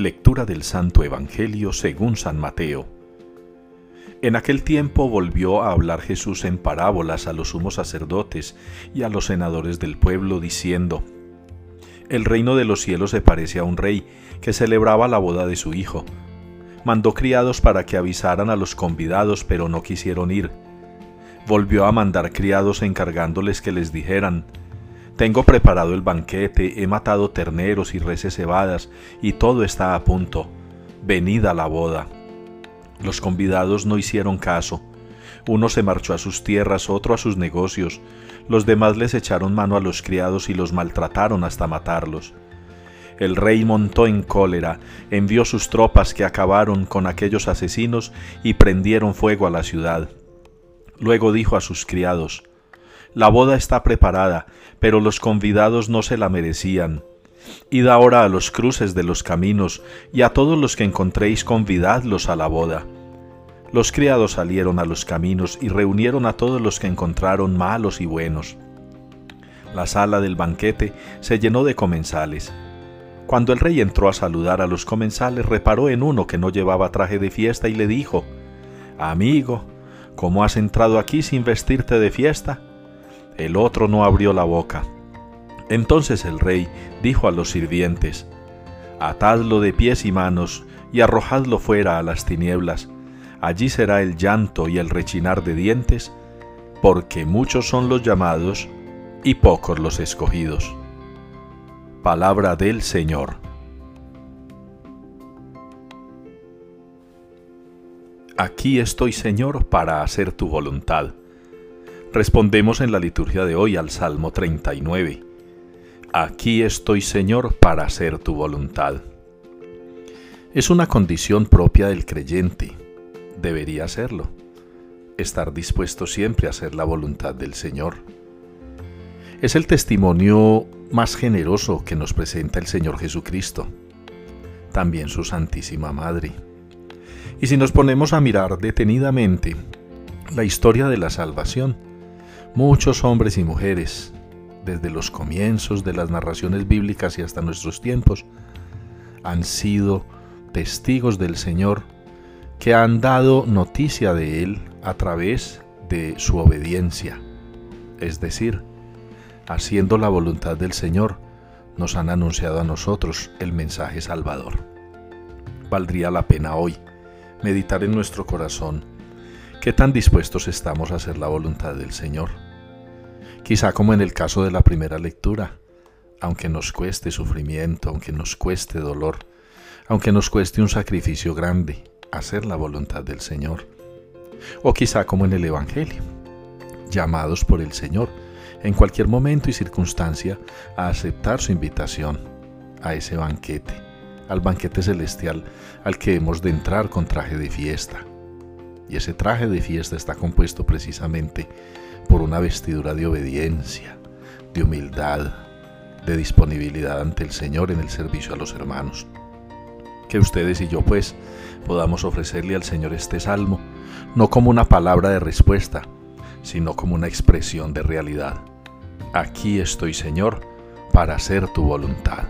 Lectura del Santo Evangelio según San Mateo. En aquel tiempo volvió a hablar Jesús en parábolas a los sumos sacerdotes y a los senadores del pueblo, diciendo, El reino de los cielos se parece a un rey que celebraba la boda de su hijo. Mandó criados para que avisaran a los convidados, pero no quisieron ir. Volvió a mandar criados encargándoles que les dijeran, tengo preparado el banquete, he matado terneros y reses cebadas, y todo está a punto. Venid a la boda. Los convidados no hicieron caso. Uno se marchó a sus tierras, otro a sus negocios. Los demás les echaron mano a los criados y los maltrataron hasta matarlos. El rey montó en cólera, envió sus tropas que acabaron con aquellos asesinos y prendieron fuego a la ciudad. Luego dijo a sus criados, la boda está preparada, pero los convidados no se la merecían. Id ahora a los cruces de los caminos, y a todos los que encontréis convidadlos a la boda. Los criados salieron a los caminos y reunieron a todos los que encontraron malos y buenos. La sala del banquete se llenó de comensales. Cuando el rey entró a saludar a los comensales, reparó en uno que no llevaba traje de fiesta y le dijo, Amigo, ¿cómo has entrado aquí sin vestirte de fiesta? El otro no abrió la boca. Entonces el rey dijo a los sirvientes, Atadlo de pies y manos y arrojadlo fuera a las tinieblas. Allí será el llanto y el rechinar de dientes, porque muchos son los llamados y pocos los escogidos. Palabra del Señor. Aquí estoy, Señor, para hacer tu voluntad. Respondemos en la liturgia de hoy al Salmo 39. Aquí estoy, Señor, para hacer tu voluntad. Es una condición propia del creyente. Debería serlo. Estar dispuesto siempre a hacer la voluntad del Señor. Es el testimonio más generoso que nos presenta el Señor Jesucristo. También su Santísima Madre. Y si nos ponemos a mirar detenidamente la historia de la salvación, Muchos hombres y mujeres, desde los comienzos de las narraciones bíblicas y hasta nuestros tiempos, han sido testigos del Señor que han dado noticia de Él a través de su obediencia. Es decir, haciendo la voluntad del Señor, nos han anunciado a nosotros el mensaje salvador. Valdría la pena hoy meditar en nuestro corazón ¿Qué tan dispuestos estamos a hacer la voluntad del Señor? Quizá como en el caso de la primera lectura, aunque nos cueste sufrimiento, aunque nos cueste dolor, aunque nos cueste un sacrificio grande, hacer la voluntad del Señor. O quizá como en el Evangelio, llamados por el Señor en cualquier momento y circunstancia a aceptar su invitación a ese banquete, al banquete celestial al que hemos de entrar con traje de fiesta y ese traje de fiesta está compuesto precisamente por una vestidura de obediencia, de humildad, de disponibilidad ante el Señor en el servicio a los hermanos. Que ustedes y yo pues podamos ofrecerle al Señor este salmo, no como una palabra de respuesta, sino como una expresión de realidad. Aquí estoy Señor para hacer tu voluntad.